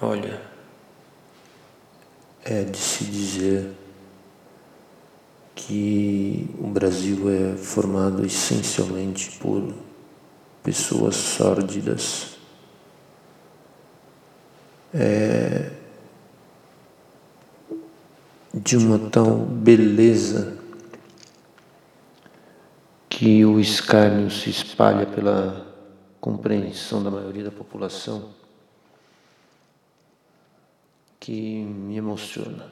Olha, é de se dizer que o Brasil é formado essencialmente por pessoas sórdidas. É de uma tal beleza que o escárnio se espalha pela compreensão da maioria da população que me emociona.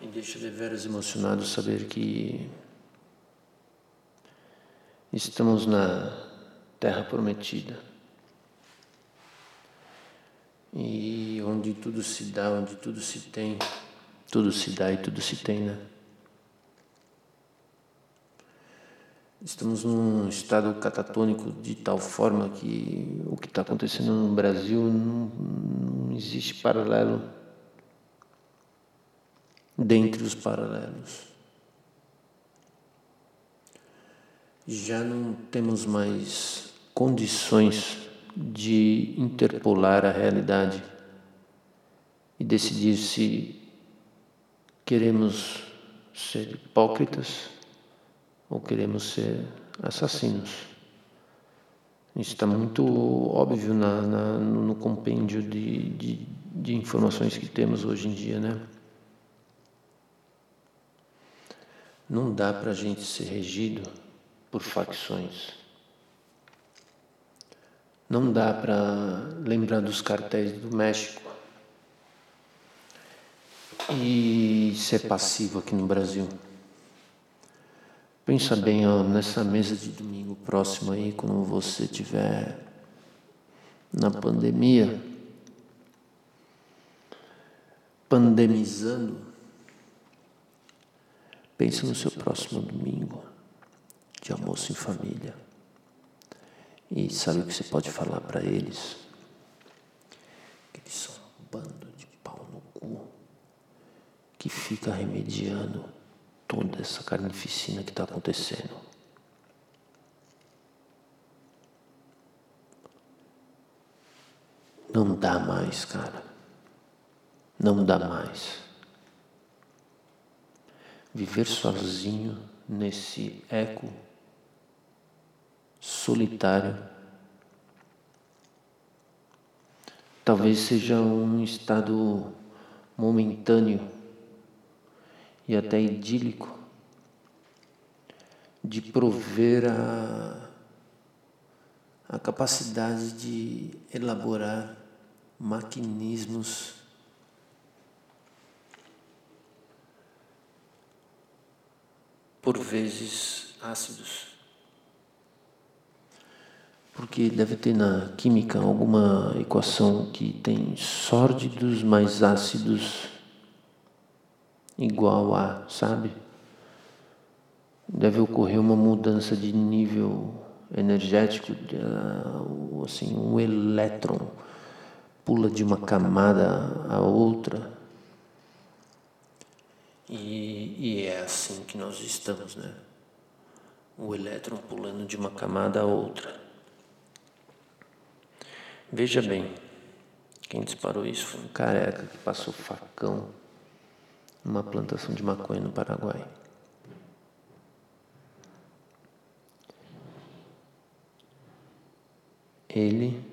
Me deixa deveras emocionado saber que estamos na Terra Prometida. E onde tudo se dá, onde tudo se tem, tudo se dá e tudo se tem, né? Estamos num estado catatônico de tal forma que o que está acontecendo no Brasil não, não existe paralelo dentre os paralelos. Já não temos mais condições de interpolar a realidade e decidir se queremos ser hipócritas ou queremos ser assassinos. Isso está muito óbvio na, na, no compêndio de, de, de informações que temos hoje em dia, né? Não dá para a gente ser regido por facções. Não dá para lembrar dos cartéis do México e ser passivo aqui no Brasil. Pensa bem ó, nessa mesa de domingo próximo aí, quando você estiver na pandemia, pandemizando. Pensa no seu próximo domingo de almoço em família. E sabe o que você pode falar para eles? Que eles são um bando de pau no cu que fica remediando toda essa carnificina que está acontecendo. Não dá mais, cara. Não dá mais. Viver sozinho nesse eco solitário talvez seja um estado momentâneo e até idílico de prover a, a capacidade de elaborar maquinismos por vezes ácidos. Porque deve ter na química alguma equação que tem sórdidos mais ácidos igual a, sabe? Deve ocorrer uma mudança de nível energético, ah, assim, um elétron pula de uma camada a outra. E, e é assim que nós estamos, né? O elétron pulando de uma camada a outra. Veja bem, quem disparou isso foi um careca que passou facão numa plantação de maconha no Paraguai. Ele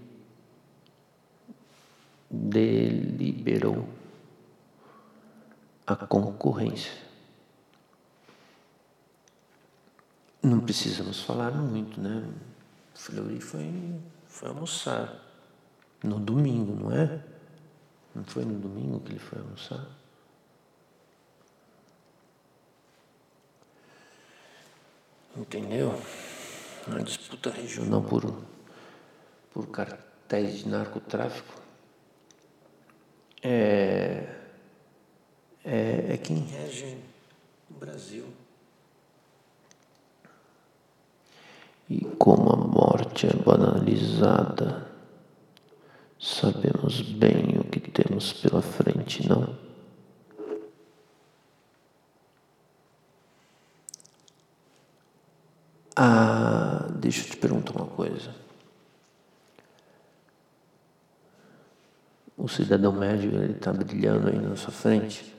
deliberou a concorrência. Não precisamos falar muito, né? Fleury foi, foi almoçar no domingo, não é? Não foi no domingo que ele foi almoçar? Entendeu? Uma disputa regional por, por cartéis de narcotráfico é, é, é quem rege o Brasil. E como a morte é banalizada, sabemos bem o que temos pela frente, não? Ah, deixa eu te perguntar uma coisa. o cidadão médio ele está brilhando aí na sua frente.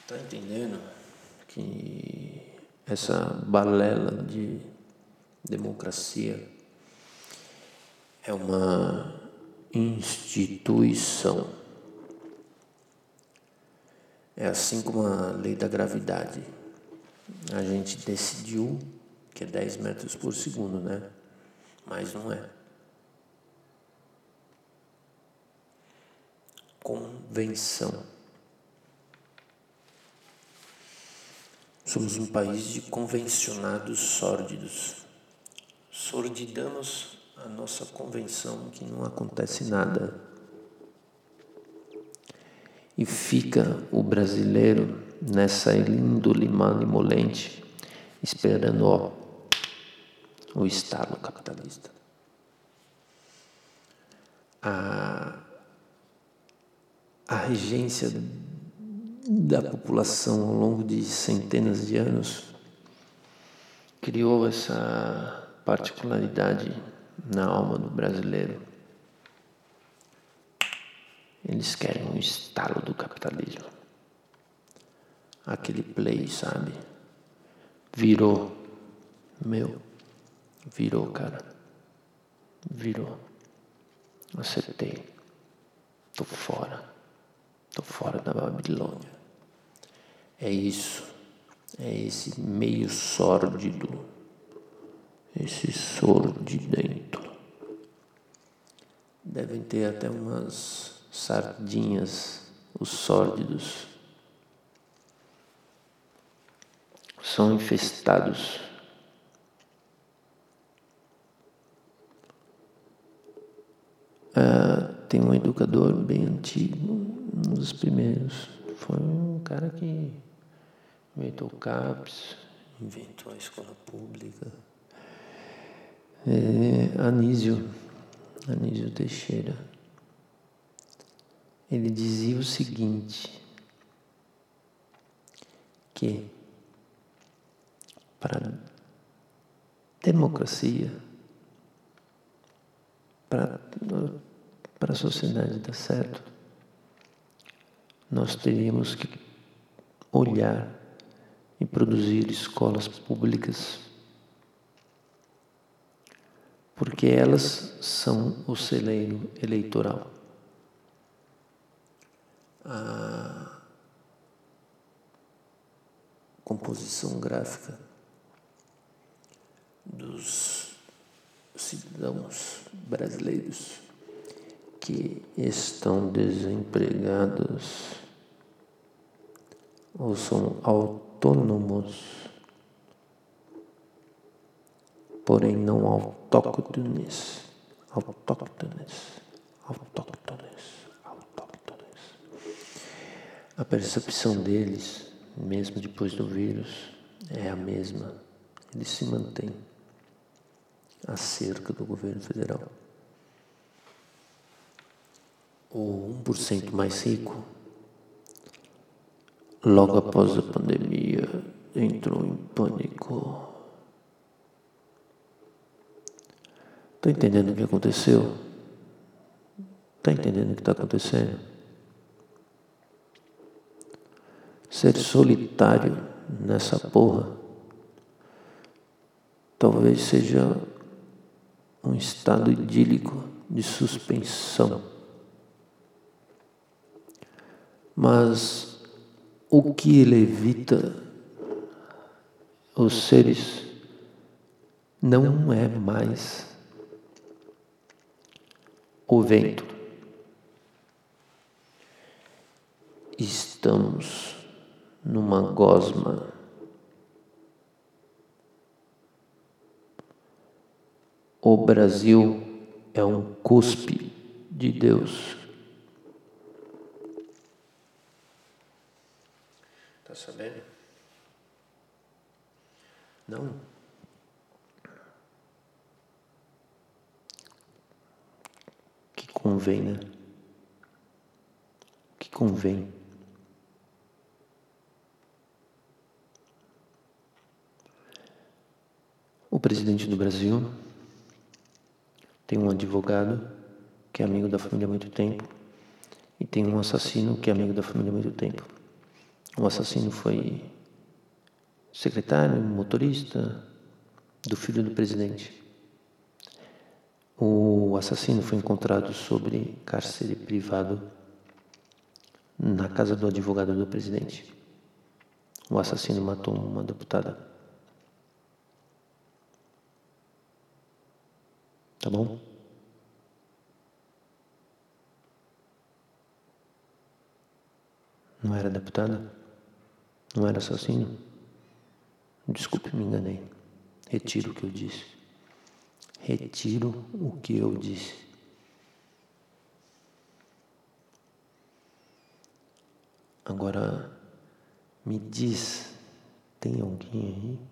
Está entendendo que essa balela de democracia é uma instituição. É assim como a lei da gravidade. A gente decidiu que é 10 metros por segundo, né? Mas não é. Convenção. Somos um país de convencionados sórdidos. Sordidamos a nossa convenção que não acontece nada. E fica o brasileiro nessa índole malemolente, esperando ó, o Estado capitalista. A, a regência da população ao longo de centenas de anos criou essa particularidade na alma do brasileiro. Eles querem um estalo do capitalismo. Aquele play, sabe? Virou. Meu. Virou, cara. Virou. Acertei. Tô fora. Tô fora da Babilônia. É isso. É esse meio sórdido. Esse sordidento. Devem ter até umas sardinhas, os sórdidos. São infestados Ah, tem um educador bem antigo, um dos primeiros. Foi um cara que inventou o CAPS, inventou a escola pública. É, Anísio, Anísio Teixeira. Ele dizia o seguinte, que para democracia para, para a sociedade dar certo, nós teríamos que olhar e produzir escolas públicas, porque elas são o celeiro eleitoral. A composição gráfica dos cidadãos brasileiros que estão desempregados ou são autônomos, porém não autóctones, autóctones, autóctones. A percepção deles, mesmo depois do vírus, é a mesma. Eles se mantêm acerca do governo federal. O 1% mais rico, logo após a pandemia, entrou em pânico. Está entendendo o que aconteceu? Está entendendo o que está acontecendo? Ser solitário nessa porra talvez seja um estado idílico de suspensão. Mas o que ele evita os seres não é mais o vento. Estamos numa gosma O Brasil é um cuspe de Deus. Tá sabendo? Não. Que convém, né? Que convém. Presidente do Brasil Tem um advogado que é amigo da família há muito tempo e tem um assassino que é amigo da família há muito tempo. O assassino foi secretário, motorista do filho do presidente. O assassino foi encontrado sobre cárcere privado na casa do advogado do presidente. O assassino matou uma deputada. Tá bom? Não era deputada? Não era assassino? Desculpe, me enganei. Retiro o que eu disse. Retiro o que eu disse. Agora, me diz, tem alguém aí?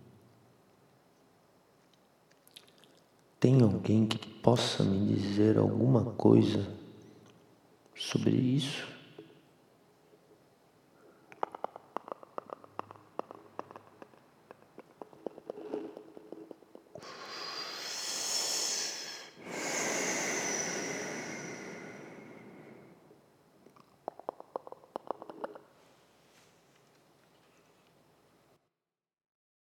Tem alguém que possa me dizer alguma coisa sobre isso?